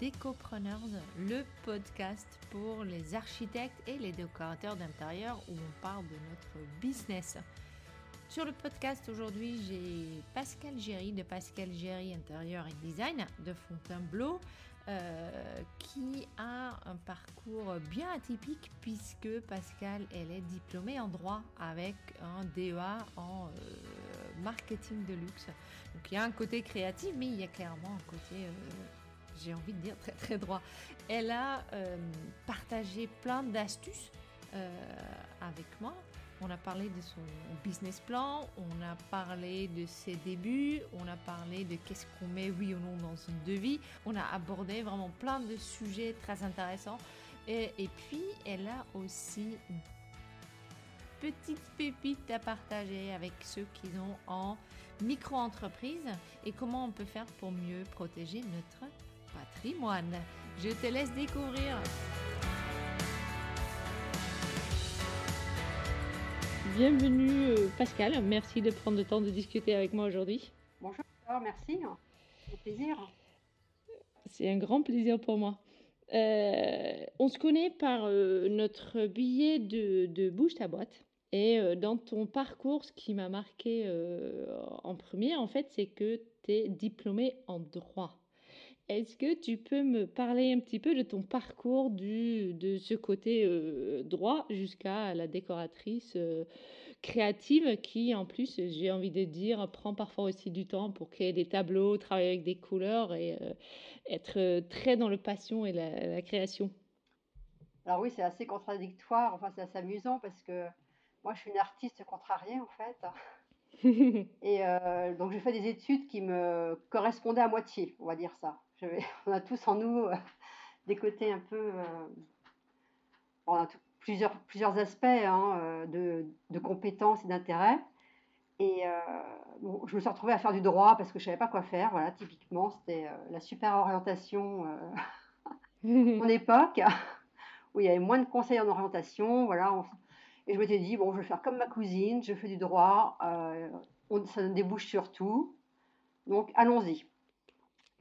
Décopreneurs, le podcast pour les architectes et les décorateurs d'intérieur où on parle de notre business. Sur le podcast aujourd'hui, j'ai Pascal Géry de Pascal Géry Intérieur et Design de Fontainebleau euh, qui a un parcours bien atypique puisque Pascal, elle est diplômée en droit avec un DEA en euh, marketing de luxe. Donc il y a un côté créatif, mais il y a clairement un côté... Euh, j'ai envie de dire très très droit. Elle a euh, partagé plein d'astuces avec moi on a parlé de son business plan, on a parlé de ses débuts, on a parlé de qu'est-ce qu'on met oui ou non dans une devis. On a abordé vraiment plein de sujets très intéressants. Et, et puis, elle a aussi une petite pépite à partager avec ceux qui ont en micro-entreprise et comment on peut faire pour mieux protéger notre patrimoine. Je te laisse découvrir. Bienvenue euh, Pascal, merci de prendre le temps de discuter avec moi aujourd'hui. Bonjour, merci, c'est un plaisir. C'est un grand plaisir pour moi. Euh, on se connaît par euh, notre billet de, de, Bouge ta boîte. Et euh, dans ton parcours, ce qui m'a marqué euh, en premier, en fait, c'est que tu es diplômé en droit. Est-ce que tu peux me parler un petit peu de ton parcours du, de ce côté euh, droit jusqu'à la décoratrice euh, créative qui, en plus, j'ai envie de dire, prend parfois aussi du temps pour créer des tableaux, travailler avec des couleurs et être très dans le passion et la, création? Alors oui, c'est assez contradictoire, enfin c'est assez amusant parce que moi je suis une artiste contrariée en fait. et donc j'ai fait des études qui me correspondaient à moitié, on va dire ça. on a tous en nous des côtés un peu on a plusieurs, plusieurs aspects hein, euh, de, de, compétences et d'intérêt. Et euh, bon, je me suis retrouvée à faire du droit parce que je ne savais pas quoi faire. Voilà, typiquement, c'était euh, la super orientation mon époque, où il y avait moins de conseils en orientation. Voilà, et je m'étais dit, bon, je vais faire comme ma cousine, je fais du droit, on, ça débouche sur tout. Donc, allons-y.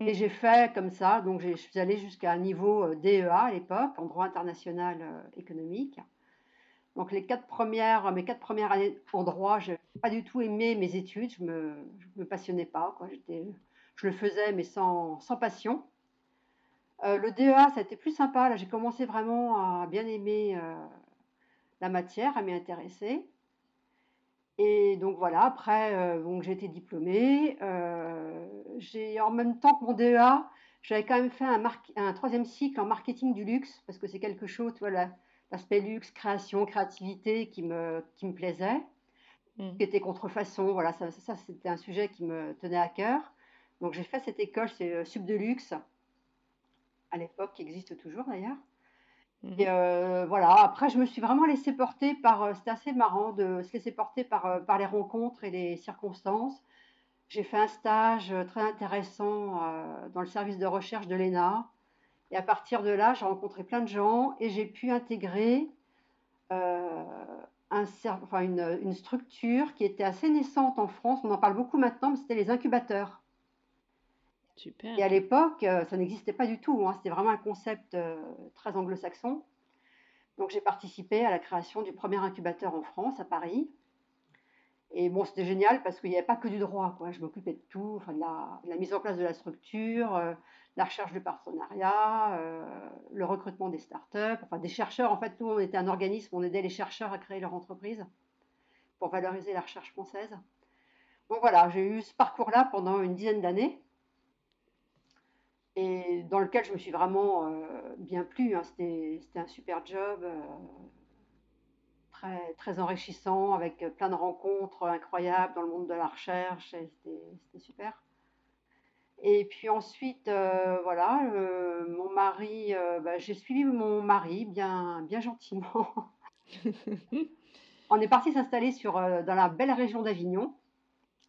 Et j'ai fait comme ça, donc je suis allée jusqu'à un niveau euh, DEA à l'époque, en droit international euh, économique. Donc les quatre premières, mes quatre premières années en droit, je n'ai pas du tout aimé mes études, je ne me, passionnais pas. Je le faisais, mais sans, sans passion. Euh, le DEA, ça a été plus sympa. Là, j'ai commencé vraiment à bien aimer la matière, à m'y intéresser. Et donc voilà, après, euh, j'ai été diplômée. Euh, j'ai en même temps que mon DEA, j'avais quand même fait un, un, troisième cycle en marketing du luxe parce que c'est quelque chose, tu vois, l'aspect luxe, création, créativité qui me, qui me plaisait, mmh. qui était contrefaçon. Voilà, ça, ça, c'était un sujet qui me tenait à cœur. Donc j'ai fait cette école, c'est euh, Sub de luxe, à l'époque, qui existe toujours d'ailleurs. Et euh, voilà, après, je me suis vraiment laissée porter par. Euh, c'était assez marrant de se laisser porter par, euh, par les rencontres et les circonstances. J'ai fait un stage très intéressant dans le service de recherche de l'ENA. Et à partir de là, j'ai rencontré plein de gens et j'ai pu intégrer un, enfin, une, une, structure qui était assez naissante en France. On en parle beaucoup maintenant, mais c'était les incubateurs. Et à l'époque, euh, ça n'existait pas du tout. Hein. C'était vraiment un concept euh, très anglo-saxon. Donc j'ai participé à la création du premier incubateur en France, à Paris. Et bon, c'était génial parce qu'il n'y avait pas que du droit. Je m'occupais de tout, enfin, de, la, mise en place de la structure, euh, la recherche de partenariats, le recrutement des startups, enfin des chercheurs. En fait, nous, on était un organisme, on aidait les chercheurs à créer leur entreprise pour valoriser la recherche française. Donc voilà, j'ai eu ce parcours-là pendant une dizaine d'années et dans lequel je me suis vraiment euh, bien plu. Hein. C'était, un super job, euh, très, très enrichissant, avec plein de rencontres incroyables dans le monde de la recherche. c'était, super. Et puis ensuite, euh, voilà, mon mari, bah, j'ai suivi mon mari bien, bien gentiment. On est parti s'installer dans la belle région d'Avignon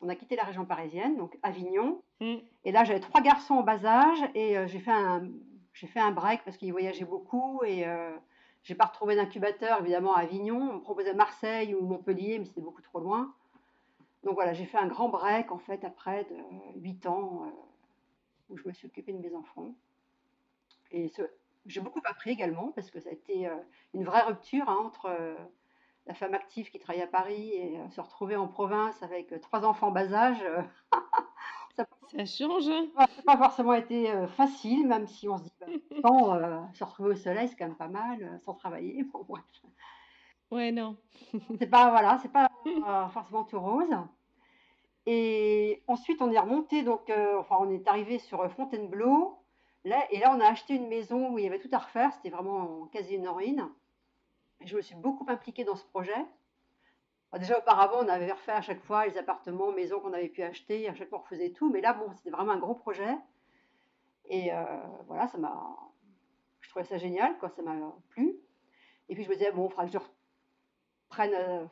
on a quitté la région parisienne, donc Avignon. Mm. Et là, j'avais trois garçons en bas âge et euh, j'ai fait un j'ai fait un break parce qu'ils voyageaient beaucoup et euh, j'ai pas retrouvé d'incubateur évidemment à Avignon. On me proposait Marseille ou Montpellier, mais c'était beaucoup trop loin. Donc voilà, j'ai fait un grand break en fait après de 8 ans euh, où je me suis occupée de mes enfants. Et j'ai beaucoup appris également parce que ça a été euh, une vraie rupture hein, entre la femme active qui travaille à Paris et euh, se retrouver en province avec euh, trois enfants bas âge, euh, ça, change. Hein. Ça n'a pas forcément été facile, même si on se dit, bah, se retrouver au soleil, c'est quand même pas mal, sans travailler. Bon, Ouais, non. c'est pas, voilà, c'est pas forcément tout rose. Et ensuite, on est remonté, donc, enfin, on est arrivé sur Fontainebleau. Là, et là, on a acheté une maison où il y avait tout à refaire. C'était vraiment quasi une ruine je me suis beaucoup impliquée dans ce projet. déjà auparavant, on avait refait à chaque fois les appartements, maisons qu'on avait pu acheter, à chaque fois on faisait tout, mais là, bon, c'était vraiment un gros projet. Et euh, voilà, ça m'a. Je trouvais ça génial, quoi, ça m'a plu. Et puis je me disais, bon, il faudra que je reprenne. Euh,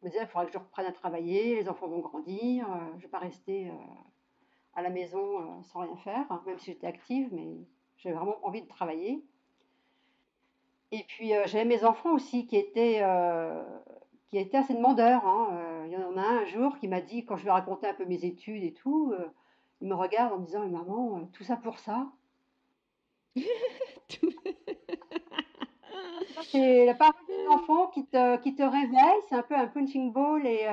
je me disais, il faudra que je reprenne à travailler, les enfants vont grandir, euh, je ne vais pas rester à la maison sans rien faire, même si j'étais active, mais j'avais vraiment envie de travailler. Et puis euh, j'avais mes enfants aussi qui étaient, euh, qui étaient assez demandeurs. Hein. Euh, il y en a un un jour qui m'a dit, quand je lui ai raconté un peu mes études et tout, il me regarde en me disant, maman, tout ça pour ça C'est la parole des enfants qui te, qui te réveille, c'est un peu un punching ball. Et,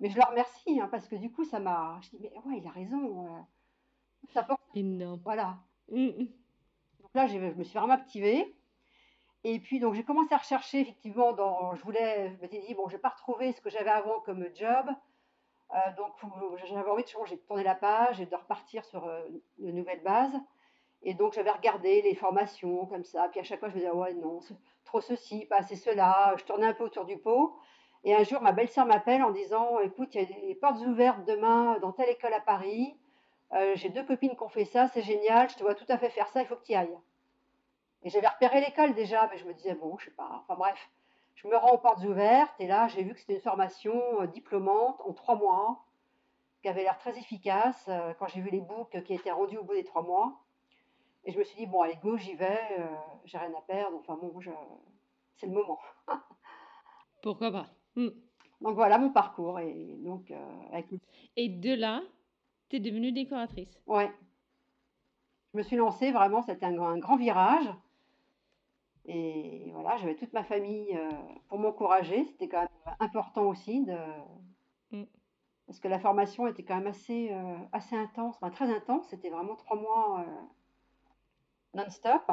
mais je leur remercie hein, parce que du coup, ça m'a. Je dis, mais ouais, il a raison. ça porte. Énorme. Voilà. Mm, mm. Donc là, je me suis vraiment activée. Et puis, donc, j'ai commencé à rechercher, effectivement, dans, je voulais, je m'étais dit, bon, je vais pas retrouver ce que j'avais avant comme job. Euh, donc, j'avais envie de changer, de tourner la page et de repartir sur euh, de nouvelles bases. Et donc, j'avais regardé les formations comme ça. Puis à chaque fois, je me disais, ouais, non, trop ceci, pas assez cela. Je tournais un peu autour du pot. Et un jour, ma belle-sœur m'appelle en disant, écoute, il y a des portes ouvertes demain dans telle école à Paris. Euh, j'ai deux copines qui ont fait ça, c'est génial, je te vois tout à fait faire ça, il faut que tu y ailles. Et j'avais repéré l'école déjà, mais je me disais, bon, je sais pas, enfin bref, je me rends aux portes ouvertes, et là, j'ai vu que c'était une formation euh, diplômante en trois mois, qui avait l'air très efficace, euh, quand j'ai vu les books qui étaient rendus au bout des trois mois. Et je me suis dit, bon, allez, go, j'y vais, j'ai rien à perdre, enfin bon, c'est le moment. Pourquoi pas? Hmm. Donc voilà mon parcours. Et, donc, avec... et de là, tu es devenue décoratrice? Ouais. Je me suis lancée vraiment, c'était un, grand virage. Et voilà, j'avais toute ma famille euh, pour m'encourager. C'était quand même important aussi de. Mm. Parce que la formation était quand même assez, euh, assez intense, enfin, très intense. C'était vraiment trois mois euh, non-stop.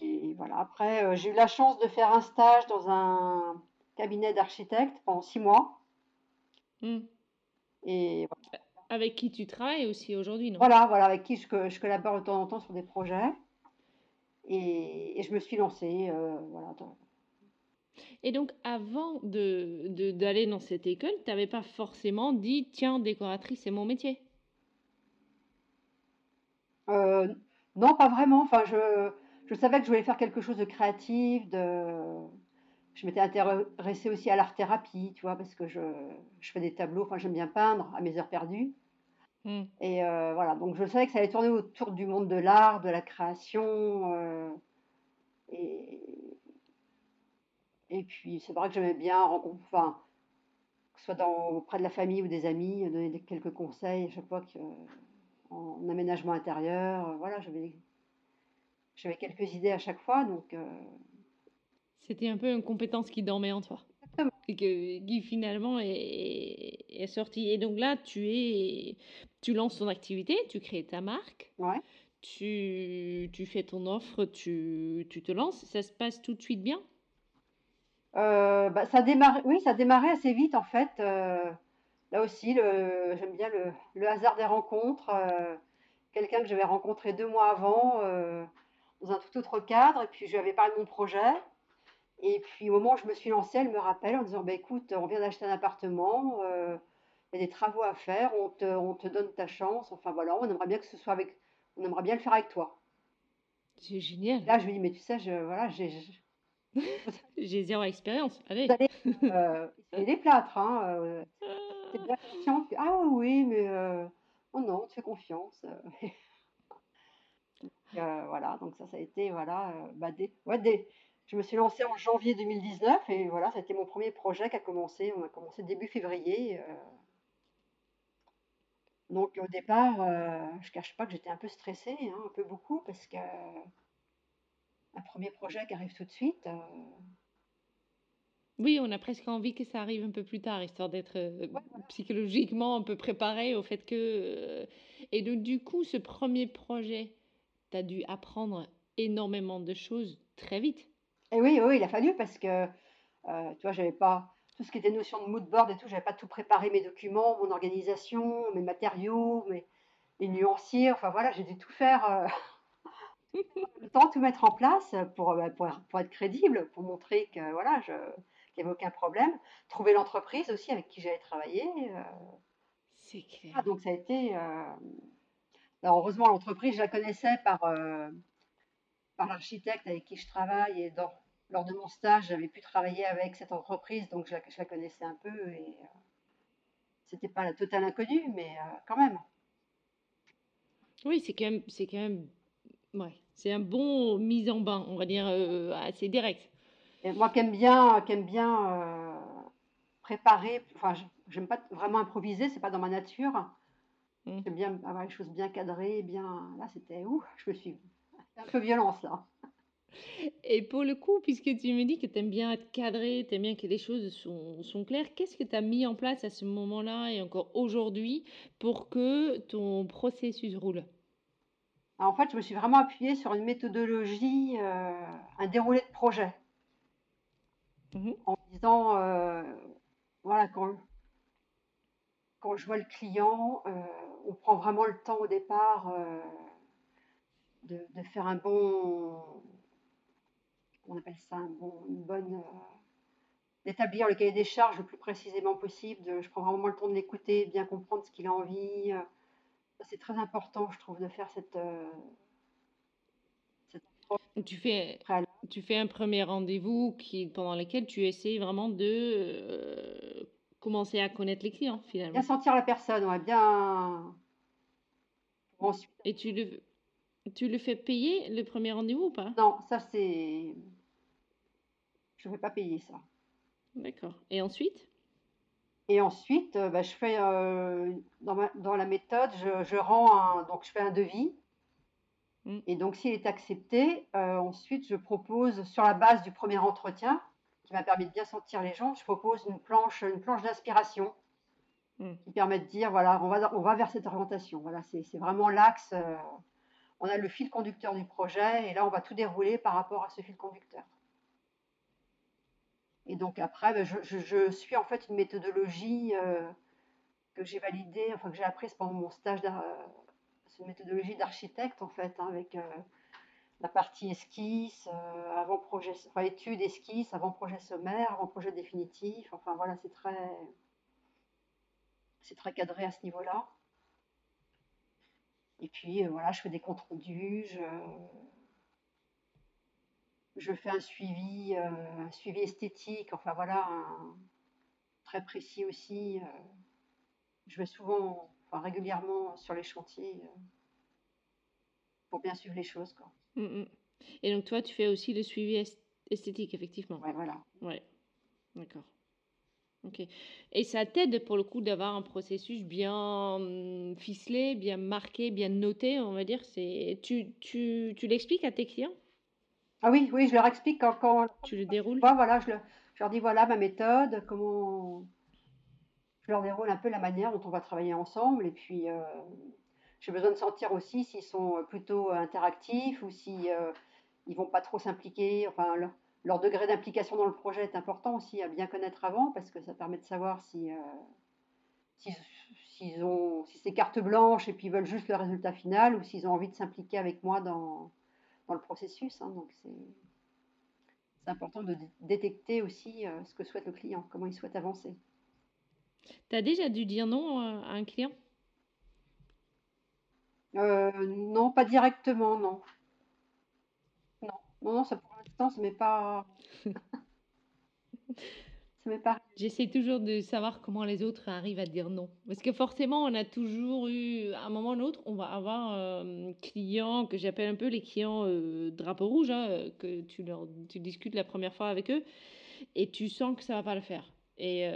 Et voilà, après, j'ai eu la chance de faire un stage dans un cabinet d'architecte pendant six mois. Mm. Et Avec qui tu travailles aussi aujourd'hui, non? Voilà, voilà, avec qui je, je, collabore de temps en temps sur des projets. Et, je me suis lancée. Euh, voilà. Et donc, avant d'aller de, d'aller dans cette école, tu n'avais pas forcément dit tiens, décoratrice, c'est mon métier? Euh, Non, pas vraiment. Enfin, je, je savais que je voulais faire quelque chose de créatif, de je m'étais intéressée aussi à l'art-thérapie, tu vois, parce que je, je, fais des tableaux, enfin j'aime bien peindre à mes heures perdues. Hmm. Et euh, voilà, donc je savais que ça allait tourner autour du monde de l'art, de la création. Euh, et, et puis c'est vrai que j'aimais bien, enfin, que ce soit dans, auprès de la famille ou des amis, donner quelques conseils à chaque fois que, en aménagement intérieur. Voilà, j'avais quelques idées à chaque fois, donc euh, c'était un peu une compétence qui dormait en toi. Qui finalement est, est sortie. Et donc là, tu, es, tu lances ton activité, tu crées ta marque. Ouais. Tu, tu fais ton offre, tu, tu te lances. Ça se passe tout de suite bien? Euh, bah, ça démarre, Oui, ça a démarré assez vite en fait. Euh, là aussi, j'aime bien le, le, hasard des rencontres. Euh, quelqu'un que j'avais rencontré deux mois avant dans un tout autre cadre. Et puis je lui avais parlé de mon projet. Et puis au moment où je me suis lancée, elle me rappelle en disant bah, écoute, on vient d'acheter un appartement, euh, il y a des travaux à faire, on te, on te donne ta chance. Enfin voilà, on aimerait bien que ce soit avec, on aimerait bien le faire avec toi. C'est génial. Là, je lui dis mais tu sais, je, voilà, j'ai. j'ai zéro expérience. Allez. Vous euh, des plâtres, hein. Euh, bien confiante. Ah oui, mais euh, oh non, on te fait confiance. voilà, donc ça, ça a été voilà, bah, des, ouais, des, je me suis lancée en janvier 2019 et voilà, été mon premier projet qui a commencé. On a commencé début février. Euh. Donc au départ, euh, je ne cache pas que j'étais un peu stressée, hein, un peu beaucoup, parce que un premier projet qui arrive tout de suite. Euh. Oui, on a presque envie que ça arrive un peu plus tard, histoire d'être psychologiquement un peu préparé au fait que. Et donc du coup, ce premier projet, tu as dû apprendre énormément de choses très vite. Et oui, oui, il a fallu parce que, euh, tu vois, j'avais pas tout ce qui était notion de mood board et tout, j'avais pas tout préparé, mes documents, mon organisation, mes matériaux, mes, les nuanciers, enfin voilà, j'ai dû tout faire, euh, le temps, tout mettre en place pour, euh, pour, pour, être crédible, pour montrer que voilà, je, qu'il n'y avait aucun problème. Trouver l'entreprise aussi avec qui j'allais travailler. C'est clair. Ah, donc ça a été. Alors heureusement, l'entreprise, je la connaissais par, par l'architecte avec qui je travaille et dans, lors de mon stage, j'avais pu travailler avec cette entreprise, donc je la, connaissais un peu et euh, c'était pas la totale inconnue, mais euh, quand même. Oui, c'est quand même, c'est quand même, ouais, c'est un bon mise en bain, on va dire euh, assez direct. Et moi qui aime bien, qui aime bien préparer, enfin, j'aime pas vraiment improviser, c'est pas dans ma nature. Mmh. J'aime bien avoir les choses bien cadrées, bien. Là, c'était où Je me suis un peu violence là. Et pour le coup, puisque tu me dis que tu aimes bien être cadré, tu aimes bien que les choses sont, sont claires, qu'est-ce que tu as mis en place à ce moment-là et encore aujourd'hui pour que ton processus roule? En fait, je me suis vraiment appuyée sur une méthodologie, un déroulé de projet. Mmh en disant, voilà, quand, quand je vois le client, on prend vraiment le temps au départ de, faire un bon, on appelle ça un bon, une bonne, d'établir le cahier des charges le plus précisément possible. je prends vraiment le temps de l'écouter, de bien comprendre ce qu'il a envie. c'est très important, je trouve, de faire cette, tu fais, tu fais un premier rendez-vous qui, pendant lequel tu essaies vraiment de euh, commencer à connaître les clients finalement. Bien sentir la personne, ouais, bien. Et tu le, tu le fais payer le premier rendez-vous ou pas? Non, ça c'est. Je ne vais pas payer ça. D'accord. Et ensuite? Et ensuite, euh, bah, je fais euh, dans, ma, dans, la méthode, je, je rends un, donc je fais un devis Mm. Et donc, s'il est accepté, euh, ensuite, je propose, sur la base du premier entretien, qui m'a permis de bien sentir les gens, je propose une planche, une planche d'inspiration mm. qui permet de dire, voilà, on va, on va vers cette orientation. Voilà, c'est vraiment l'axe. Euh, on a le fil conducteur du projet, et là, on va tout dérouler par rapport à ce fil conducteur. Et donc après, ben, je, suis en fait une méthodologie euh, que j'ai validée, enfin que j'ai apprise pendant mon stage c'est une méthodologie d'architecte en fait, hein, avec euh, la partie esquisse, euh, avant-projet, enfin étude, esquisse, avant-projet sommaire, avant-projet définitif. Enfin voilà, c'est très, c'est très cadré à ce niveau-là. Et puis euh, voilà, je fais des comptes rendus, je, je fais un suivi, un suivi esthétique, enfin voilà, très précis aussi. je vais souvent régulièrement sur les chantiers euh, pour bien suivre les choses. Quoi. Mm, mm. Et donc toi, tu fais aussi le suivi esthétique, effectivement. Ouais, voilà. Ouais, d'accord. Ok. Et ça t'aide pour le coup d'avoir un processus bien mm, ficelé, bien marqué, bien noté, on va dire? C'est tu, tu, tu l'expliques à tes clients? Ah oui, oui, je leur explique quand, quand tu le déroules. voilà, je, je, leur dis voilà ma méthode, comment je leur déroule un peu la manière dont on va travailler ensemble. Et puis, euh, j'ai besoin de sentir aussi s'ils sont plutôt interactifs ou si euh, ils vont pas trop s'impliquer. Enfin, leur, degré d'implication dans le projet est important aussi à bien connaître avant parce que ça permet de savoir si, euh, s'ils ont, si c'est carte blanche et puis ils veulent juste le résultat final ou s'ils ont envie de s'impliquer avec moi dans, dans le processus. Hein. donc, c'est, important de détecter aussi ce que souhaite le client, comment il souhaite avancer. Tu as déjà dû dire non euh, à un client? Euh, Non, pas directement, non. Non, non, non ça pour l'instant, ça m'est pas. ça m'est pas. J'essaie toujours de savoir comment les autres arrivent à dire non. Parce que forcément, on a toujours eu, à un moment ou l'autre, on va avoir un client que j'appelle un peu les clients euh, drapeau rouge, hein, que tu, leur, tu discutes la première fois avec eux, et tu sens que ça va pas le faire. Et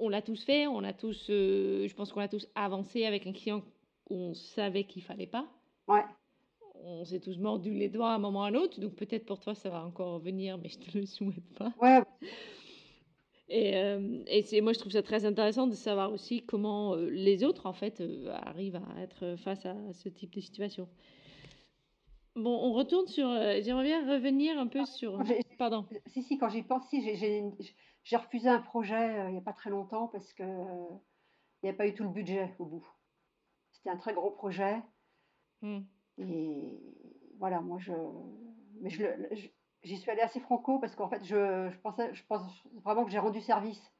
on l'a tous fait, on a tous, euh, je pense qu'on a tous avancé avec un client où on savait qu'il fallait pas. Ouais. On s'est tous mordus les doigts à un moment ou à un autre, donc peut-être pour toi ça va encore venir, mais je te le souhaite pas. Ouais. Et, euh, et c'est, moi je trouve ça très intéressant de savoir aussi comment euh, les autres en fait arrivent à être face à ce type de situation. Bon, on retourne sur. J'aimerais bien revenir un peu sur. Pardon. Si, si, quand j'y pense, si, j'ai j'ai refusé un projet euh, il n'y a pas très longtemps parce que euh, il n'y a pas eu tout le budget au bout. C'était un très gros projet. Hmm. Et voilà, moi, je, mais je, j'y suis allée assez franco parce qu'en fait, je, je, pensais, je pense vraiment que j'ai rendu service.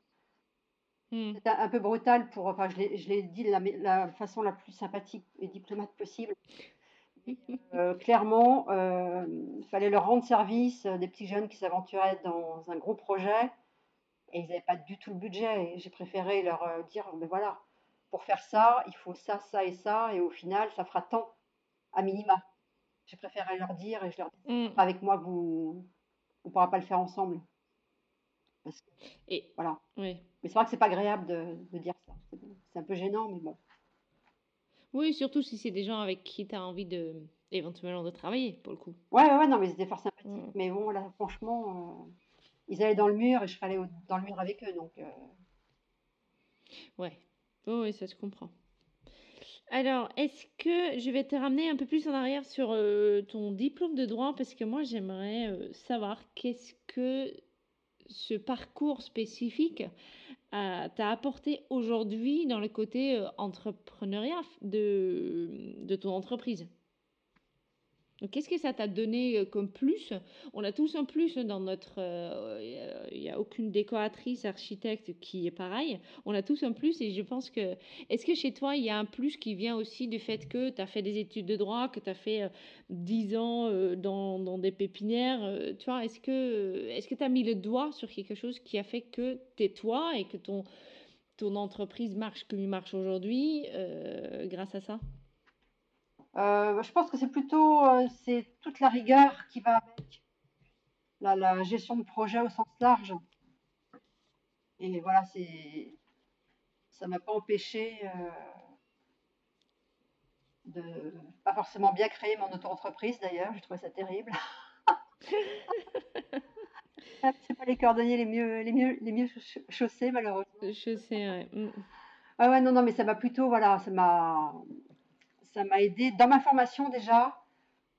Hmm. C'était un peu brutal pour, enfin, je l'ai, dit de la, la, façon la plus sympathique et diplomate possible. Euh, clairement, il fallait leur rendre service, des petits jeunes qui s'aventuraient dans un gros projet. Et ils n'avaient pas du tout le budget. Et j'ai préféré leur euh, dire, mais voilà, pour faire ça, il faut ça, ça et ça. Et au final, ça fera tant, à minima. J'ai préféré leur dire, et je leur dis, mm. avec moi, vous ne pourra pas le faire ensemble. Parce que, et, voilà. Oui. Mais c'est vrai que c'est pas agréable de, de dire ça. C'est un peu gênant, mais bon. Oui, surtout si c'est des gens avec qui tu as envie de éventuellement de travailler, pour le coup. Ouais, ouais, non, mais c'était fort sympathique. Mm. Mais bon, là, franchement, euh, ils allaient dans le mur et je serais allée dans le mur avec eux. Donc, euh. Ouais, oh, oui, ça se comprend. Alors, est-ce que je vais te ramener un peu plus en arrière sur euh, ton diplôme de droit? Parce que moi j'aimerais euh, savoir qu'est-ce que ce parcours spécifique euh, t'a apporté aujourd'hui dans le côté entrepreneuriat de, de ton entreprise. Qu'est-ce que ça t'a donné euh, comme plus? On a tous un plus dans notre... euh, Il n'y a aucune décoratrice, architecte qui est pareil. On a tous un plus et je pense que... Est-ce que chez toi, il y a un plus qui vient aussi du fait que tu as fait des études de droit, que tu as fait euh, 10 ans euh, dans, dans des pépinières euh, Tu vois, est-ce que tu as mis le doigt sur quelque chose qui a fait que tu es toi et que ton, ton entreprise marche comme il marche aujourd'hui euh, grâce à ça? Euh, je pense que c'est plutôt euh, c'est toute la rigueur qui va avec la, la gestion de projet au sens large. Et voilà, c'est ça m'a pas empêché euh, de pas forcément bien créer mon auto-entreprise d'ailleurs. J'ai trouvé ça terrible. C'est pas les cordonniers les mieux les mieux les mieux chauss- chaussés malheureusement. Je sais, ouais. Mm. Ah ouais, non, non, mais ça m'a plutôt, voilà, ça m'a, ça m'a aidé dans ma formation déjà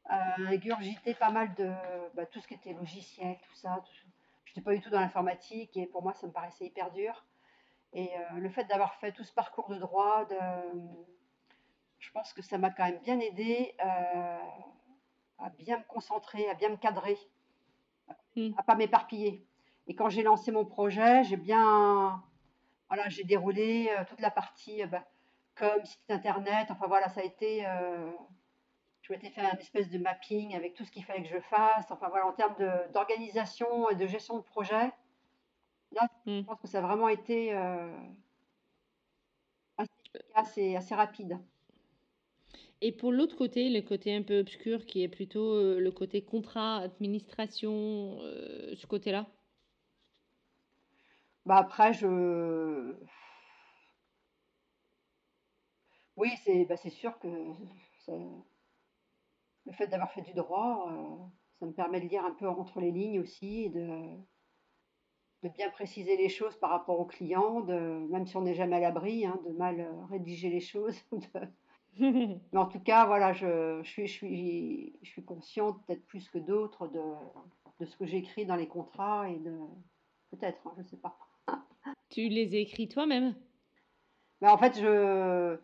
à ingurgiter pas mal de bah, tout ce qui était logiciel, tout ça. Tout... J'étais pas du tout dans l'informatique et pour moi ça me paraissait hyper dur. Et euh, le fait d'avoir fait tout ce parcours de droit, de... je pense que ça m'a quand même bien aidé euh, à bien me concentrer, à bien me cadrer, Mm. à pas m'éparpiller. Et quand j'ai lancé mon projet, j'ai bien, voilà, j'ai déroulé euh, toute la partie euh, bah, comme site internet. Enfin voilà, ça a été, euh, je m'étais fait un espèce de mapping avec tout ce qu'il fallait que je fasse. Enfin voilà, en termes d'organisation et de gestion de projet, là, je Mm. pense que ça a vraiment été euh, assez efficace et assez rapide. Et pour l'autre côté, le côté un peu obscur qui est plutôt euh, le côté contrat, administration, euh, ce côté-là? Bah après, je, oui, c'est, bah, sûr que ça- le fait d'avoir fait du droit, euh, ça me permet de lire un peu entre les lignes aussi, et de, de bien préciser les choses par rapport aux clients, de, même si on n'est jamais à l'abri, hein, de mal euh, rédiger les choses. de- Mais en tout cas, voilà, je, je suis, je suis, je suis consciente, peut-être plus que d'autres, de, de ce que j'écris dans les contrats et de, peut-être, hein, je sais pas. Tu les écris toi-même? Mais en fait, je,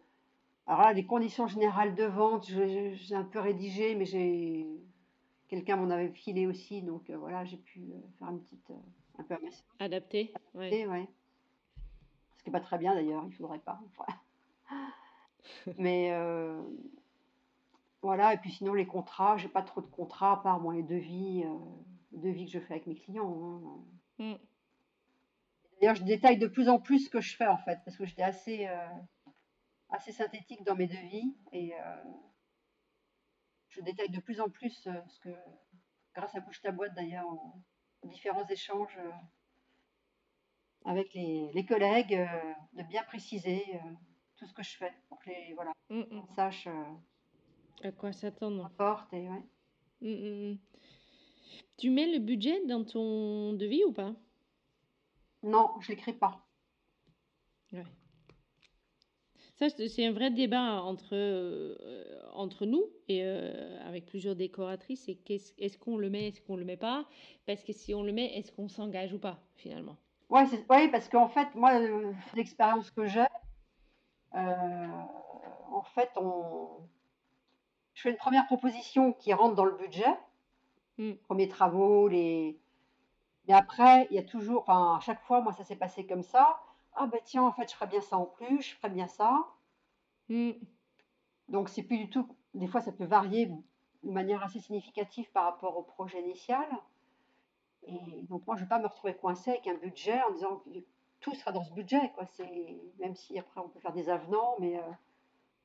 alors là, les conditions générales de vente, j'ai un peu rédigé, mais j'ai, quelqu'un m'en avait filé aussi, donc euh, voilà, j'ai pu euh, faire une petite, euh, un peu Adapté? Ouais. ouais. Ce qui est pas très bien d'ailleurs, il faudrait pas. Mais voilà, et puis sinon les contrats, j'ai pas trop de contrats à part moi les devis, les devis que je fais avec mes clients. hein. Mm. D'ailleurs, je détaille de plus en plus ce que je fais en fait, parce que j'étais assez, assez synthétique dans mes devis et euh, je détaille de plus en plus euh, ce que, grâce à Bouge ta boîte d'ailleurs, en différents échanges euh, avec les, les collègues, euh, de bien préciser euh, tout ce que je fais pour que les voilà, Mm, mm. on sache euh, À quoi s'attendre? et ouais. Mm, mm, mm. Tu mets le budget dans ton devis ou pas? Non, je l'écris pas. Ouais. Ça, c'est un vrai débat entre, euh, entre nous et euh, avec plusieurs décoratrices. Qu'est-ce, est-ce qu'on le met, est-ce qu'on le met pas? Parce que si on le met, est-ce qu'on s'engage ou pas, finalement? Ouais, c'est, ouais, parce qu'en fait, moi, euh, l'expérience que j'ai, en fait, on, je fais une première proposition qui rentre dans le budget, Mm. premiers travaux, les. Mais après, il y a toujours, enfin, à chaque fois, moi, ça s'est passé comme ça. Ah ben tiens, en fait, je ferais bien ça en plus, je ferais bien ça. Mm. Donc, c'est plus du tout. Des fois, ça peut varier de manière assez significative par rapport au projet initial. Et donc, moi, je ne vais pas me retrouver coincée avec un budget en disant que tout sera dans ce budget. Quoi. Même si après, on peut faire des avenants, mais euh,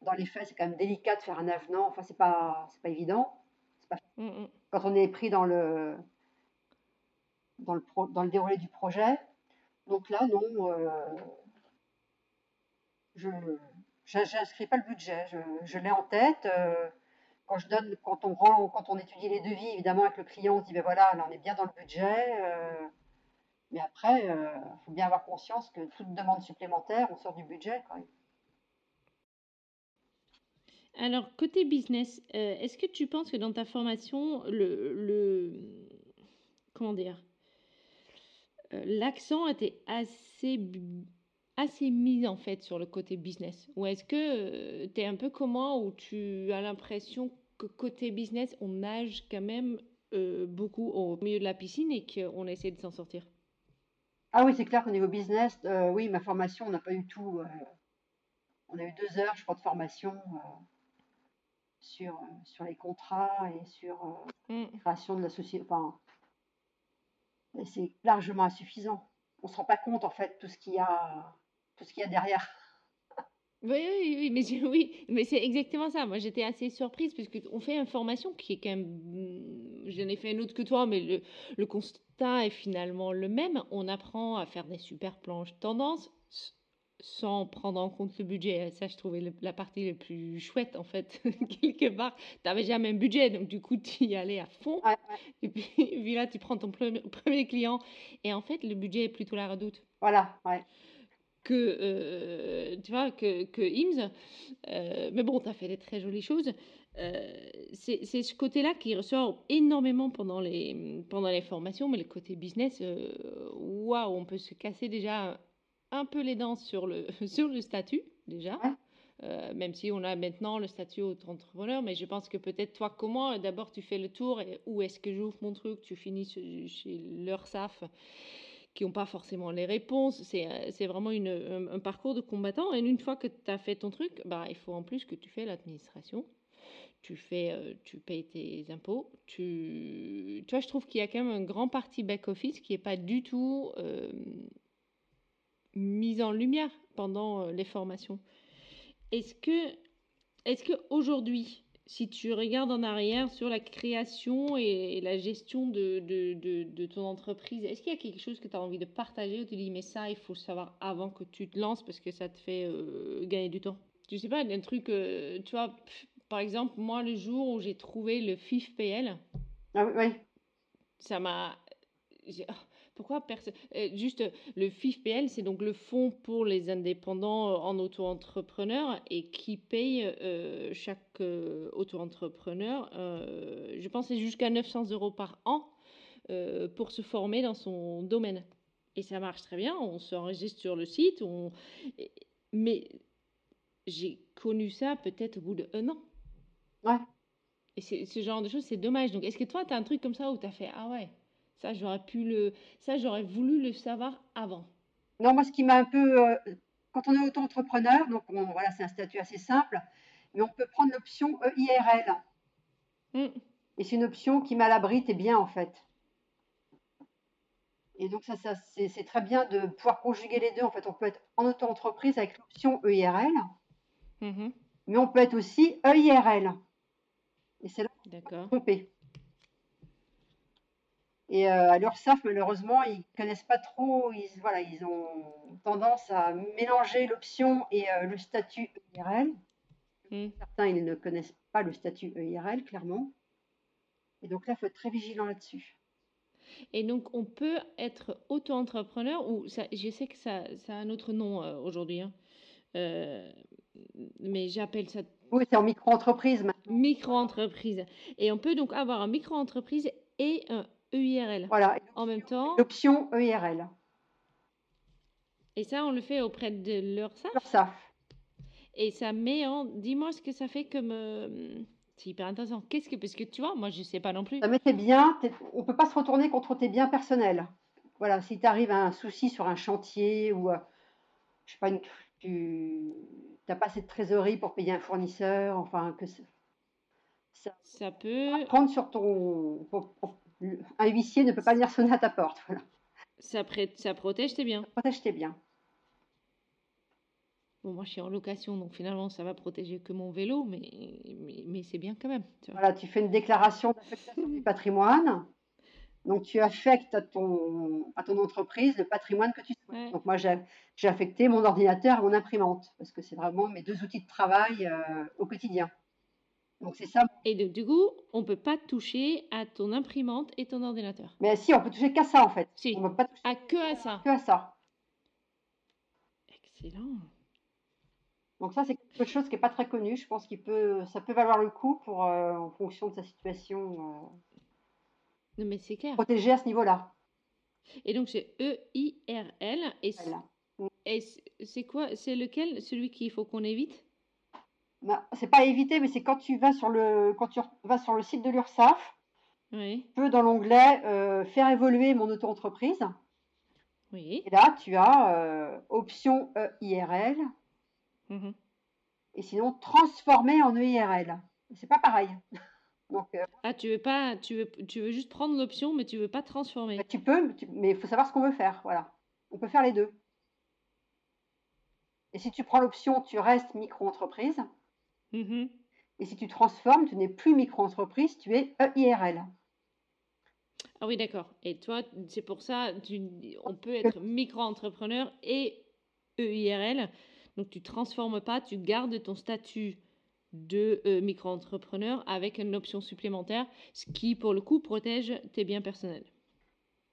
dans les faits, c'est quand même délicat de faire un avenant. Enfin, c'est pas, c'est pas évident. C'est pas Mm, mm. quand on est pris dans le, dans le, pro- dans le déroulé du projet. Donc là, non, euh, je n'inscris pas le budget. Je, l'ai en tête. euh, quand quand on quand étudie les devis, évidemment, avec le client, on se dit, ben voilà, là, on est bien dans le budget. euh, mais après, il faut bien avoir conscience que toute demande supplémentaire, on sort du budget. Quoi. Alors, côté business, est-ce que tu penses que dans ta formation, le, le comment dire, l'accent était assez, assez mis en fait sur le côté business Ou est-ce que tu es un peu comment où tu as l'impression que côté business, on nage quand même beaucoup au milieu de la piscine et qu'on essaie de s'en sortir? Ah oui, c'est clair qu'au niveau business, oui, ma formation, on n'a pas eu tout. on a eu deux heures, je crois, de formation sur, euh, sur les contrats et sur euh, mm. la création de la société. Enfin, c'est largement insuffisant. On ne se rend pas compte, en fait, tout ce qu'il y a, tout ce qu'il y a derrière. Oui, oui, oui, mais, oui, mais c'est exactement ça. Moi, j'étais assez surprise parce qu'on fait une formation qui est quand même. Mm, j'en ai fait une autre que toi, mais le, le constat est finalement le même. On apprend à faire des super planches tendance sans prendre en compte le budget. Ça, je trouvais la partie la plus chouette, en fait, quelque part. Tu n'avais jamais un budget, donc du coup, tu y allais à fond. Et puis, là, tu prends ton premier client. Et en fait, le budget est plutôt la redoute. Voilà, ouais. Que, euh, tu vois, que, que IMSS. Euh, mais bon, tu as fait des très jolies choses. Euh, c'est ce côté-là qui ressort énormément pendant les, pendant les formations, mais le côté business, waouh, on peut se casser déjà un peu les dents sur le, sur le statut, déjà. Euh, même si on a maintenant le statut auto-entrepreneur, mais je pense que peut-être toi, comment d'abord tu fais le tour et où est-ce que j'ouvre mon truc, tu finis chez leur SAF qui n'ont pas forcément les réponses. C'est vraiment une, un, parcours de combattant. Et une fois que tu as fait ton truc, bah, il faut en plus que tu fais l'administration. Tu, fais, euh, tu payes tes impôts. Tu, tu vois, je trouve qu'il y a quand même un grand parti back-office qui n'est pas du tout euh, mise en lumière pendant euh, les formations. Est-ce que, est-ce que aujourd'hui, si tu regardes en arrière sur la création et, la gestion de, de, de, ton entreprise, est-ce qu'il y a quelque chose que tu as envie de partager ou tu dis mais ça, il faut savoir avant que tu te lances parce que ça te fait euh, gagner du temps? Je sais pas, un truc, euh, tu vois, par exemple, moi, le jour où j'ai trouvé le FIFPL, ah oui. ça m'a personne euh, Juste, le FIFPL, c'est donc le fonds pour les indépendants euh, en auto-entrepreneur et qui paye euh, chaque auto-entrepreneur, je pense, c'est jusqu'à 900 euros par an pour se former dans son domaine. Et ça marche très bien, on s'enregistre sur le site, on... mais j'ai connu ça peut-être au bout d'un an. Ouais. Et ce genre de choses, c'est dommage. Donc, est-ce que toi, tu as un truc comme ça où tu as fait Ah ouais, ça, j'aurais pu le, ça, j'aurais voulu le savoir avant. Non, moi, ce qui m'a un peu, euh, quand on est auto-entrepreneur, donc voilà, c'est un statut assez simple, mais on peut prendre l'option EIRL. Mm. Et c'est une option qui m'alabrite et bien en fait. Et donc ça, ça c'est très bien de pouvoir conjuguer les deux. En fait, on peut être en auto-entreprise avec l'option EIRL, mm-hmm. mais on peut être aussi EIRL. Et c'est là qu'on tromper. Et euh, à l'URSSAF, malheureusement, ils connaissent pas trop, ils, voilà, ils ont tendance à mélanger l'option et euh, le statut EIRL. Hmm. Certains, ils ne connaissent pas le statut EIRL, clairement. Et donc là, il faut être très vigilant là-dessus. Et donc, on peut être auto-entrepreneur, ou ça, je sais que ça, ça a un autre nom euh, aujourd'hui, hein. mais j'appelle ça. Oui, c'est en micro-entreprise maintenant. Micro-entreprise. Et on peut donc avoir un micro-entreprise et un EIRL. Voilà. En même temps. L'option EIRL. Et ça, on le fait auprès de l'URSSAF l'URSSAF. Et ça met en. Dis-moi ce que ça fait comme. Euh, c'est hyper intéressant. Qu'est-ce que. Parce que tu vois, moi, je ne sais pas non plus. Ça met tes biens. On ne peut pas se retourner contre tes biens personnels. Voilà, si tu arrives à un souci sur un chantier ou. Euh, je sais pas, tu n'as pas assez de trésorerie pour payer un fournisseur, enfin, que ça, ça peut. Prendre sur ton un huissier ne peut pas venir sonner à ta porte. Voilà. Ça, ça protège tes biens. Ça protège tes biens. Bon, moi, je suis en location, donc finalement, ça va protéger que mon vélo, mais, mais, c'est bien quand même. Voilà, tu fais une déclaration d'affectation du patrimoine. Donc, tu affectes à ton, à ton entreprise le patrimoine que tu souhaites. Donc, moi, j'ai affecté mon ordinateur à mon imprimante, parce que c'est vraiment mes deux outils de travail euh, au quotidien. Donc c'est ça. Et du coup, on peut pas toucher à ton imprimante et ton ordinateur. Mais si, on peut toucher qu'à ça en fait. Si. On peut pas toucher à que à ça. Que à ça. Excellent. Donc ça, c'est quelque chose qui n'est pas très connu. Je pense qu'il peut, ça peut valoir le coup pour, euh, en fonction de sa situation, Non, mais c'est clair. protéger à ce niveau-là. Et donc, c'est E-I-R-L. Et c- Voilà. et c'est quoi? C'est lequel? Celui qu'il faut qu'on évite? Bah, c'est pas éviter, mais c'est quand tu vas sur le, quand tu vas sur le site de l'URSSAF, Oui. tu peux dans l'onglet euh, faire évoluer mon auto-entreprise. Oui. Et là, tu as euh, option EIRL Mhm. et sinon transformer en EIRL. C'est pas pareil. Donc, euh, Ah, tu veux pas, tu veux, tu veux juste prendre l'option, mais tu veux pas transformer. bah, tu peux, tu- mais il faut savoir ce qu'on veut faire. Voilà. On peut faire les deux. Et si tu prends l'option, tu restes micro-entreprise. Mhm. Et si tu transformes, tu n'es plus micro-entreprise, tu es EIRL. Ah oui, d'accord. Et toi, c'est pour ça, tu, on peut être micro-entrepreneur et EIRL. Donc, tu transformes pas, tu gardes ton statut de euh, micro-entrepreneur avec une option supplémentaire, ce qui, pour le coup, protège tes biens personnels.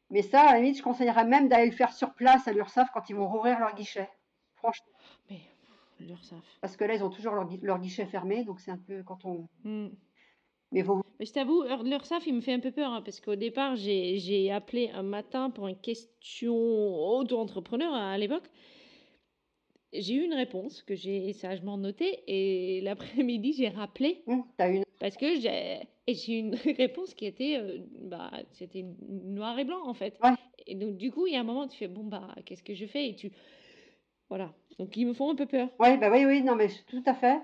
Mais ça, à la limite, je conseillerais même d'aller le faire sur place à l'URSSAF quand ils vont rouvrir leur guichet. Franchement. Mais l'URSSAF. Parce que là, ils ont toujours leur, gui- leur guichet fermé, donc c'est un peu quand on. Hmm. Mais je t'avoue, Ur- l'URSSAF, il me fait un peu peur, hein, parce qu'au départ, j'ai j'ai appelé un matin pour une question auto-entrepreneur hein, à l'époque. J'ai eu une réponse que j'ai sagement notée, et l'après-midi, j'ai rappelé, Hum, t'as une. parce que j'ai et j'ai eu une réponse qui était, euh, bah, c'était noir et blanc, en fait. Ouais. Et donc, du coup, il y a un moment, tu fais, bon, bah, qu'est-ce que je fais? Et tu... Voilà. Donc, ils me font un peu peur. Ouais, bah oui, oui, non, mais tout à fait.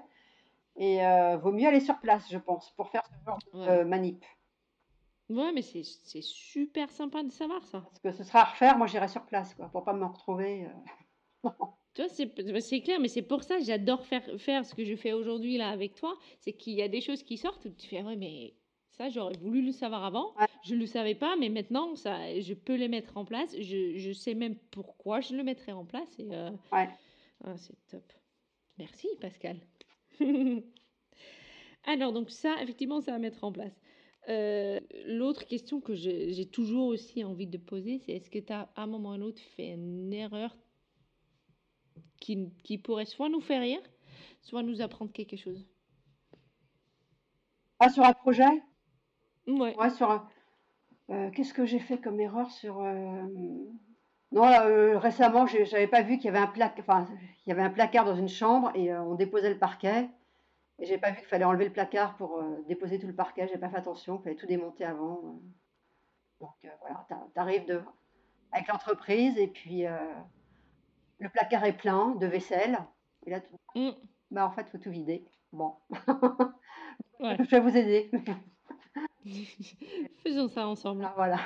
Et euh, vaut mieux aller sur place, je pense, pour faire ce genre de Ouais. manip. Ouais, mais c'est c'est super sympa de savoir ça. Parce que ce sera à refaire, moi j'irai sur place, quoi, pour pas me retrouver. euh, Tu vois, c'est bah, c'est clair, mais c'est pour ça que j'adore faire, faire ce que je fais aujourd'hui là avec toi. C'est qu'il y a des choses qui sortent où tu fais, ouais, mais ça, j'aurais voulu le savoir avant. Ouais. Je ne le savais pas, mais maintenant, ça, je peux les mettre en place. Je, je sais même pourquoi je le mettrai en place. Et, euh, Ouais. ah, c'est top. Merci, Pascal. Alors, donc ça, effectivement, ça à mettre en place. Euh, L'autre question que j'ai j'ai toujours aussi envie de poser, c'est est-ce que tu as à un moment ou à un autre fait une erreur qui, qui pourrait soit nous faire rire, soit nous apprendre quelque chose? Ah, sur un projet? Ouais. Ouais, sur un. euh, qu'est-ce que j'ai fait comme erreur sur. euh, Non, là, euh, récemment, j'ai- j'avais pas vu qu'il y avait un plac... enfin, il y avait un placard dans une chambre et euh, on déposait le parquet. Et j'ai pas vu qu'il fallait enlever le placard pour euh, déposer tout le parquet. J'ai pas fait attention, il fallait tout démonter avant. euh. Donc euh, voilà, t'a- t'arrives de... avec l'entreprise et puis euh, le placard est plein de vaisselle. Et là, tu- Mm. bah en fait, faut tout vider. Bon, Ouais. je vais vous aider. Faisons ça ensemble. Ah, voilà.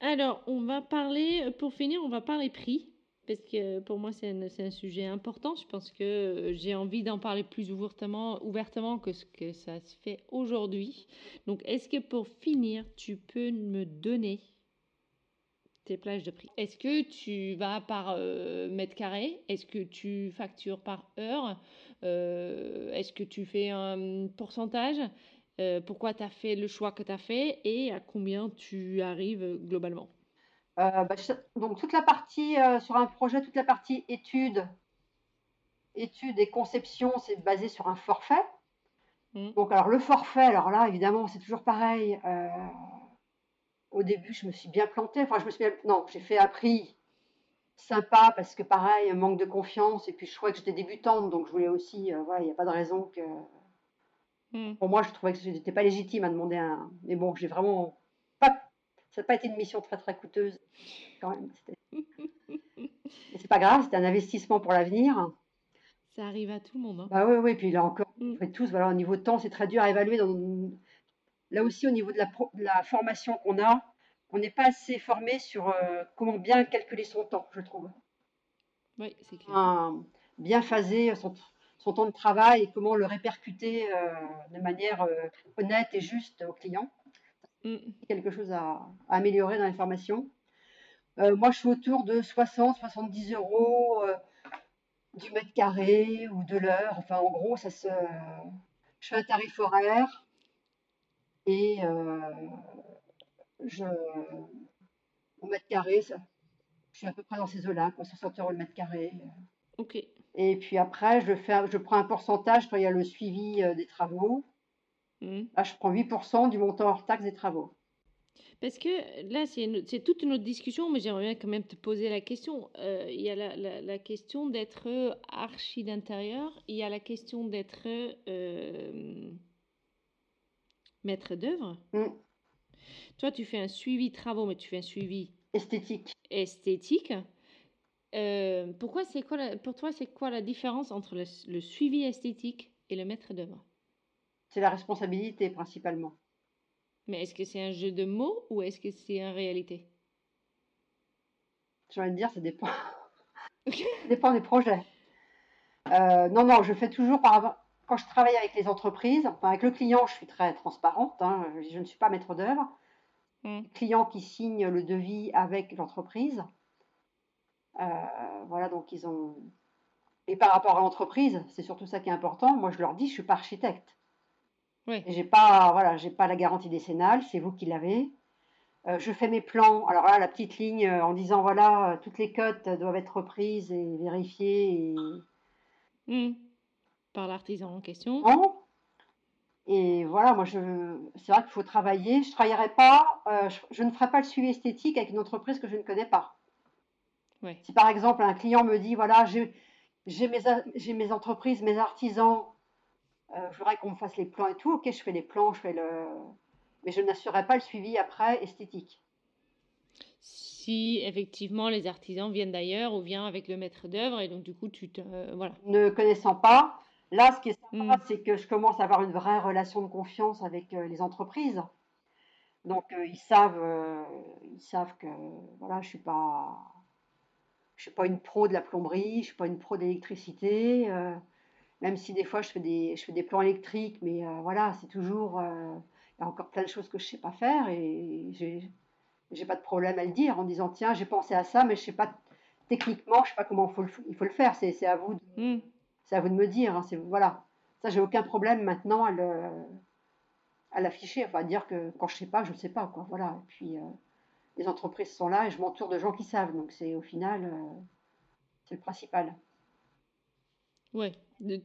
Alors, on va parler, pour finir, on va parler prix, parce que pour moi, c'est un, c'est un sujet important. Je pense que euh, j'ai envie d'en parler plus ouvertement, ouvertement que ce que ça se fait aujourd'hui. Donc, est-ce que pour finir, tu peux me donner tes plages de prix? Est-ce que tu vas par euh, mètre carré? Est-ce que tu factures par heure? Euh, est-ce que tu fais un pourcentage? Euh, pourquoi tu as fait le choix que tu as fait et à combien tu arrives globalement? Euh, bah, donc toute la partie sur un projet, toute la partie études, études et conception, c'est basé sur un forfait. Mm. Donc alors le forfait, alors là évidemment c'est toujours pareil. euh, au début je me suis bien plantée. Enfin je me suis bien- non j'ai fait un prix sympa parce que pareil manque de confiance et puis je trouvais que j'étais débutante donc je voulais aussi euh, voilà il n'y a pas de raison que Mm. pour moi je trouvais que je n'étais pas légitime à demander un mais bon j'ai vraiment pas ça n'a pas été une mission très très coûteuse quand même. c'est pas grave, c'était un investissement pour l'avenir. Ça arrive à tout le monde. hein. Bah oui, oui, puis là encore, Mm. on fait tous, voilà, au niveau de temps, c'est très dur à évaluer. Dans... Là aussi, au niveau de la, pro- de la formation qu'on a, on n'est pas assez formé sur euh, comment bien calculer son temps, je trouve. Oui, c'est clair. Un- bien phaser son, son temps de travail et comment le répercuter euh, de manière euh, honnête et juste au client. Mm. C'est quelque chose à, à améliorer dans les formations. Moi, je suis autour de 60-70 euros euh, du mètre carré ou de l'heure. Enfin, en gros, ça se... je fais un tarif horaire et je... au mètre carré, ça, Je suis à peu près dans ces eaux-là, 60 euros le mètre carré. Ok. Et puis après, je, fais, je prends un pourcentage quand il y a le suivi des travaux. Hmm. Là, je prends 8% du montant hors taxe des travaux. Parce que là, c'est toute une autre discussion, mais j'aimerais bien quand même te poser la question. Euh, il y a la, la, question d'être archi d'intérieur, il y a la question d'être euh, maître d'œuvre. Mm. Toi, tu fais un suivi travaux, mais tu fais un suivi esthétique. Esthétique. Euh, pourquoi c'est quoi pour toi, c'est quoi la différence entre le, le suivi esthétique et le maître d'œuvre? C'est la responsabilité principalement. Mais est-ce que c'est un jeu de mots ou est-ce que c'est en réalité? J'ai envie de dire, ça dépend. ça dépend des projets. Euh, non, non, je fais toujours par quand je travaille avec les entreprises, enfin avec le client, je suis très transparente. Hein, je ne suis pas maître d'œuvre. Hmm. Client qui signe le devis avec l'entreprise. Euh, voilà, donc ils ont. Et par rapport à l'entreprise, c'est surtout ça qui est important. Moi, je leur dis, je suis pas architecte. J'ai pas, voilà, j'ai pas la garantie décennale, c'est vous qui l'avez. Euh, je fais mes plans. Alors là, la petite ligne euh, en disant voilà, toutes les cotes doivent être reprises et vérifiées. Hmm. Par l'artisan en question. Et voilà, moi, je, c'est vrai qu'il faut travailler. Je travaillerai pas, je, ne ferai pas le suivi esthétique avec une entreprise que je ne connais pas. Si par exemple un client me dit voilà, j'ai, j'ai mes, j'ai mes entreprises, mes artisans euh, je voudrais qu'on me fasse les plans et tout. Ok, je fais les plans, je fais le. Mais je n'assurerai pas le suivi après esthétique. Si effectivement les artisans viennent d'ailleurs ou viennent avec le maître d'œuvre et donc du coup tu te. voilà. Ne connaissant pas, là ce qui est sympa, hmm. c'est que je commence à avoir une vraie relation de confiance avec euh, les entreprises. Donc euh, ils savent, ils savent que voilà, je suis pas, je suis pas une pro de la plomberie, je suis pas une pro d'électricité même si des fois je fais des, je fais des plans électriques, mais euh, voilà, c'est toujours. Euh, il y a encore plein de choses que je ne sais pas faire et j'ai, j'ai pas de problème à le dire en disant tiens, j'ai pensé à ça, mais je sais pas techniquement, je sais pas comment faut il faut le faire. C'est, c'est à vous de, hmm. C'est à vous de me dire. Hein, c'est, voilà. Ça, j'ai aucun problème maintenant à, le, à l'afficher, enfin à dire que quand je sais pas, je ne sais pas. Quoi, voilà. Et puis euh, les entreprises sont là et je m'entoure de gens qui savent. Donc c'est au final, c'est le principal. Ouais,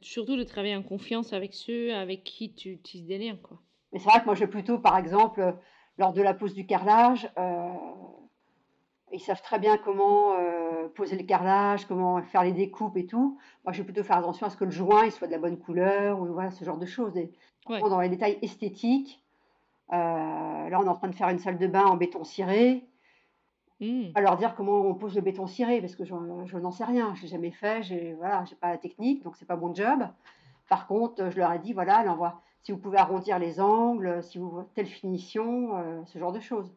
surtout de travailler en confiance avec ceux avec qui tu utilises des liens, quoi. Mais c'est vrai que moi, je plutôt, par exemple, euh, lors de la pose du carrelage, euh, ils savent très bien comment euh, poser le carrelage, comment faire les découpes et tout. Moi, je vais plutôt faire attention à ce que le joint il soit de la bonne couleur, ou voilà, ce genre de choses. Et, Dans les détails esthétiques, là, on est en train de faire une salle de bain en béton ciré. Mmh. À leur dire comment on pose le béton ciré, parce que je, n'en sais rien, je l'ai jamais fait, j'ai voilà, j'ai pas la technique, donc c'est pas mon job. Par contre, je leur ai dit voilà, là, si vous pouvez arrondir les angles, si vous telle finition, euh, ce genre de choses.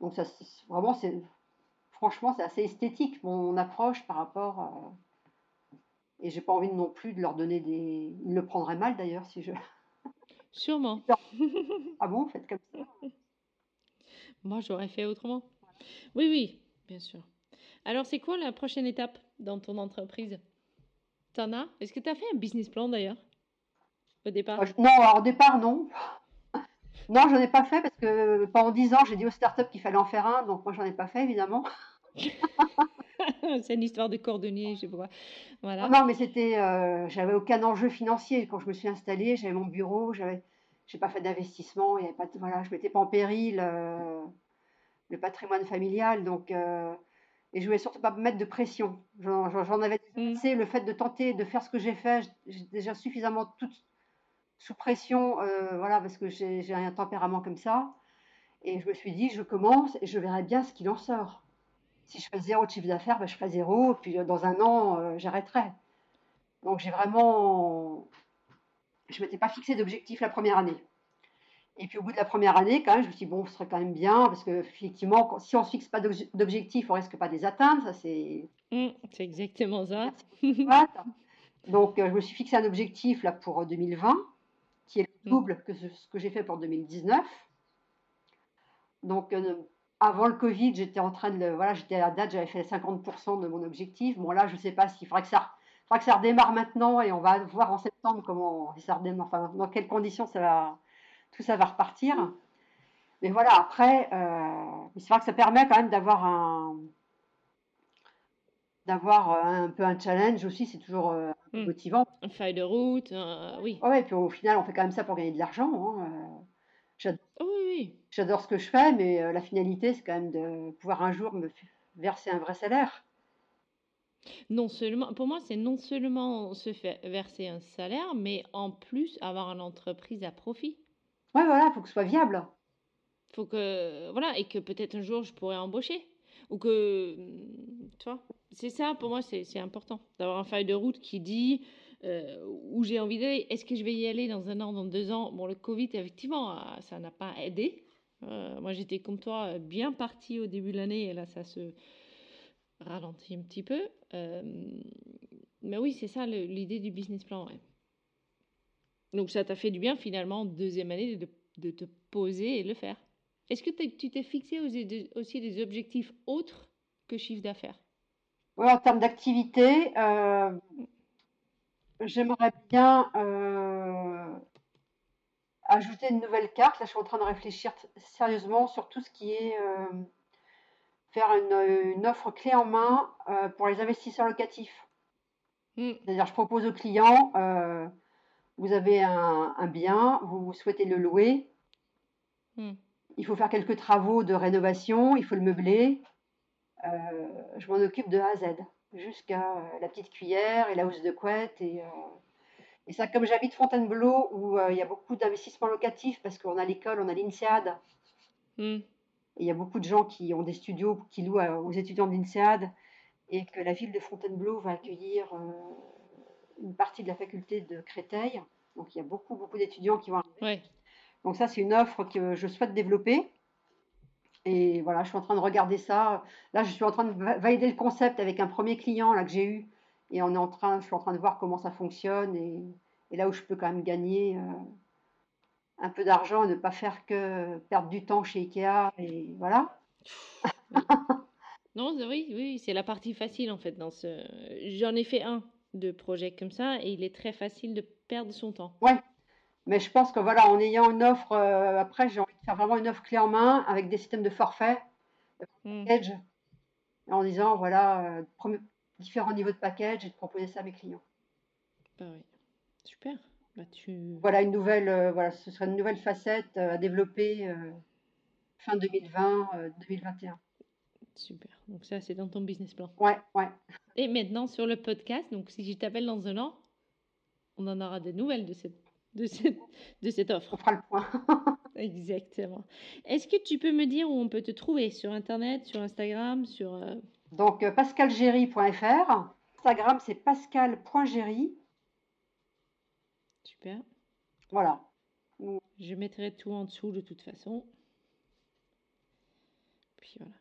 Donc ça, vraiment, c'est franchement, c'est assez esthétique mon approche par rapport. Euh, et j'ai pas envie non plus de leur donner des. Ils le prendraient mal d'ailleurs si je. Sûrement. ah bon, faites comme ça. Moi, j'aurais fait autrement. Oui, oui, bien sûr. Alors, c'est quoi la prochaine étape dans ton entreprise? T'en as? Est-ce que tu as fait un business plan d'ailleurs? Au départ? Euh, Non, au départ, non. Non, j'en ai pas fait parce que pendant 10 ans, j'ai dit aux startups qu'il fallait en faire un, donc moi, j'en ai pas fait évidemment. c'est une histoire de cordonnier, je. Voilà. Non, mais c'était, euh, j'avais aucun enjeu financier quand je me suis installée. J'avais mon bureau, j'avais, j'ai pas fait d'investissement, il y avait pas, voilà, je mettais pas en péril. Euh, le patrimoine familial. Donc, euh, et je voulais surtout pas me mettre de pression. J'en avais mm. assez. Le fait de tenter de faire ce que j'ai fait, j'ai déjà suffisamment tout sous pression, euh, voilà, parce que j'ai un tempérament comme ça. Et je me suis dit, je commence et je verrai bien ce qu'il en sort. Si je fais zéro de chiffre d'affaires, ben je ferai zéro. Puis euh, dans un an, j'arrêterai. Donc j'ai vraiment, je m'étais pas fixé d'objectif la première année. Et puis au bout de la première année, quand même, je me suis dit, bon, ce serait quand même bien, parce qu'effectivement, si on ne se fixe pas d'objectifs, on ne risque pas de les atteindre. Ça, c'est. Mmh, c'est exactement ça. Donc, euh, je me suis fixé un objectif là pour 2020, euh, qui est le mmh. double que ce, que j'ai fait pour 2019. Donc, euh, avant le Covid, j'étais en train de. Voilà, j'étais à la date, j'avais fait 50% de mon objectif. Bon, là, je ne sais pas s'il faudra que ça. que ça redémarre maintenant et on va voir en septembre comment ça redémarre, enfin, dans quelles conditions ça va, tout ça va repartir. Mais voilà, après, euh, c'est vrai que ça permet quand même d'avoir un, d'avoir un peu un challenge aussi, c'est toujours hmm. motivant. Un feuille de route, oui. Ouais, et puis au final, on fait quand même ça pour gagner de l'argent. Hein, oh oui, oui. J'adore ce que je fais, mais la finalité, c'est quand même de pouvoir un jour me verser un vrai salaire. Non seulement, pour moi, c'est non seulement se faire verser un salaire, mais en plus avoir une entreprise à profit. Ouais, voilà, il faut que ce soit viable. Faut que, voilà, et que peut-être un jour je pourrais embaucher. Ou que, tu vois, c'est ça, pour moi, c'est important. D'avoir un feuille de route qui dit euh, où j'ai envie d'aller. Est-ce que je vais y aller dans un an, dans deux ans? Bon, le Covid, effectivement, ah, ça n'a pas aidé. Euh, moi, j'étais comme toi, bien partie au début de l'année, et là, ça se ralentit un petit peu. Euh, mais oui, c'est ça l'idée du business plan. Donc ça t'a fait du bien finalement, deuxième année, de, de te poser et le faire. Est-ce que tu t'es fixé aussi des objectifs autres que chiffre d'affaires? Oui, en termes d'activité, euh, j'aimerais bien euh, ajouter une nouvelle carte. Là, je suis en train de réfléchir sérieusement sur tout ce qui est faire une, offre clé en main euh, pour les investisseurs locatifs. Hmm. C'est-à-dire, je propose aux clients, euh, vous avez un, bien, vous souhaitez le louer, hmm. Il faut faire quelques travaux de rénovation, il faut le meubler. Euh, je m'en occupe de A à Z, jusqu'à la petite cuillère et la housse de couette. Et, et ça, comme j'habite Fontainebleau, où il y a beaucoup d'investissements locatifs, parce qu'on a l'école, on a l'INSEAD, hmm il y a beaucoup de gens qui ont des studios qui louent aux étudiants de l'INSEAD et que la ville de Fontainebleau va accueillir euh, une partie de la faculté de Créteil. Donc il y a beaucoup, beaucoup d'étudiants qui vont arriver. Donc ça, c'est une offre que je souhaite développer. Et voilà, je suis en train de regarder ça. Là, je suis en train de valider le concept avec un premier client là, que j'ai eu. Et on est en train, je suis en train de voir comment ça fonctionne et, là où je peux quand même gagner. Euh, un peu d'argent et ne pas faire que perdre du temps chez Ikea et voilà. non, oui, oui, c'est la partie facile en fait dans ce. J'en ai fait un de projet comme ça et il est très facile de perdre son temps. Ouais, mais je pense que voilà, en ayant une offre, euh, après j'ai envie de faire vraiment une offre clé en main avec des systèmes de forfait, de hmm. package, en disant voilà euh, différents niveaux de package et de proposer ça à mes clients. Bah oui, super. Bah, voilà une nouvelle, euh, voilà, ce serait une nouvelle facette à développer fin 2020, 2021. Super. Donc ça, c'est dans ton business plan. Ouais, ouais. Et maintenant sur le podcast, donc si je t'appelle dans un an, on en aura des nouvelles de cette, de cette, de cette offre. On fera le point. Exactement. Est-ce que tu peux me dire où on peut te trouver? Sur Internet, sur Instagram, sur... Donc pascalgéry.fr. Instagram, c'est pascal.géry. Super. Voilà. Je mettrai tout en dessous de toute façon. Puis voilà.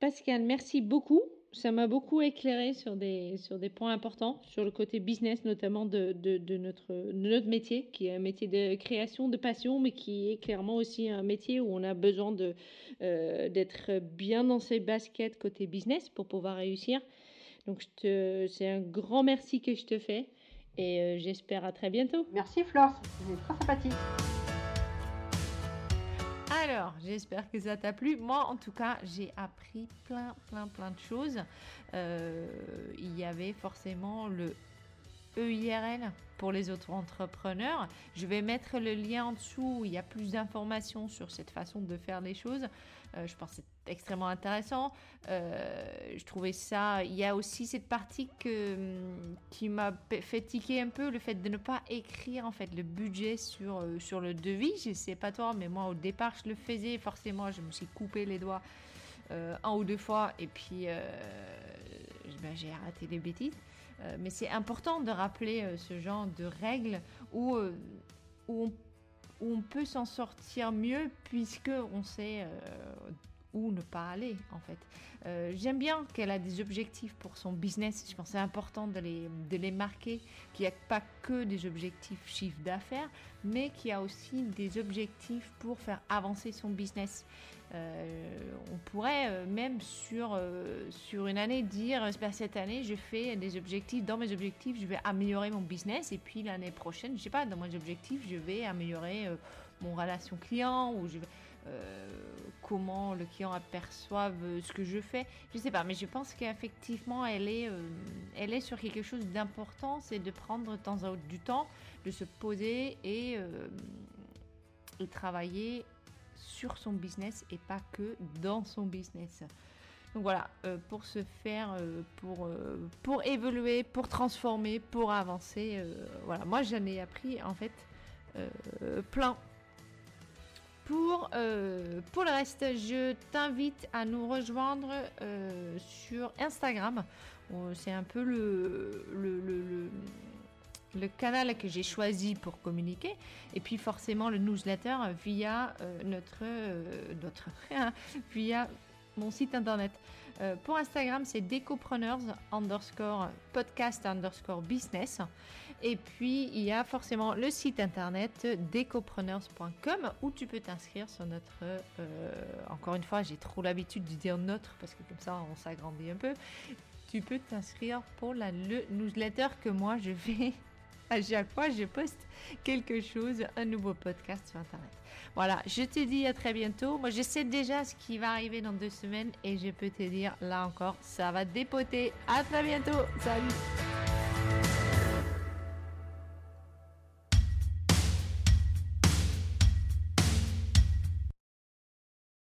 Pascal, merci beaucoup. Ça m'a beaucoup éclairé sur des, sur des points importants, sur le côté business notamment de, de, notre, notre métier, qui est un métier de création, de passion, mais qui est clairement aussi un métier où on a besoin de, euh, d'être bien dans ses baskets côté business pour pouvoir réussir. Donc c'est un grand merci que je te fais. Et euh, j'espère à très bientôt. Merci Flore, c'était très sympathique. Alors, j'espère que ça t'a plu. Moi, en tout cas, j'ai appris plein, plein, plein de choses. Euh, il y avait forcément le EIRL pour les autres entrepreneurs. Je vais mettre le lien en dessous. Il y a plus d'informations sur cette façon de faire les choses. Euh, je pense que c'est extrêmement intéressant. Euh, je trouvais ça. Il y a aussi cette partie hum, qui m'a fait tiquer un peu, le fait de ne pas écrire en fait le budget sur, euh, sur le devis. Je sais pas toi, mais moi au départ je le faisais. Forcément, je me suis coupé les doigts un ou deux fois et puis ben, j'ai arrêté les bêtises. Mais c'est important de rappeler ce genre de règles où, où on on peut s'en sortir mieux puisque on sait euh, où ne pas aller en fait. Euh, j'aime bien qu'elle a des objectifs pour son business. Je pense que c'est important de les, de les marquer, qu'il n'y a pas que des objectifs chiffre d'affaires, mais qu'il y a aussi des objectifs pour faire avancer son business. Euh, on pourrait euh, même sur, sur une année dire cette année je fais des objectifs dans mes objectifs je vais améliorer mon business et puis l'année prochaine je sais pas dans mes objectifs je vais améliorer mon relation client ou je comment le client aperçoive ce que je fais. Je sais pas, mais je pense qu'effectivement, elle est, elle est sur quelque chose d'important, c'est de prendre de temps à autre du temps, de se poser et, et travailler sur son business et pas que dans son business. Donc voilà, euh, pour se faire, euh, pour, euh, pour évoluer, pour transformer, pour avancer. voilà, moi j'en ai appris en fait plein. Pour, pour le reste, je t'invite à nous rejoindre sur Instagram. C'est un peu le, canal que j'ai choisi pour communiquer et puis forcément le newsletter via notre notre via mon site internet. Euh, pour Instagram, c'est decopreneurs underscore podcast underscore business. Et puis, il y a forcément le site internet decopreneurs.com où tu peux t'inscrire sur notre... Euh, encore une fois, j'ai trop l'habitude de dire notre parce que comme ça, on s'agrandit un peu. Tu peux t'inscrire pour la, le newsletter que moi, je vais à chaque fois je poste quelque chose, un nouveau podcast sur Internet. Voilà, je te dis à très bientôt. Moi, je sais déjà ce qui va arriver dans deux semaines et je peux te dire, là encore, ça va dépoter. À très bientôt. Salut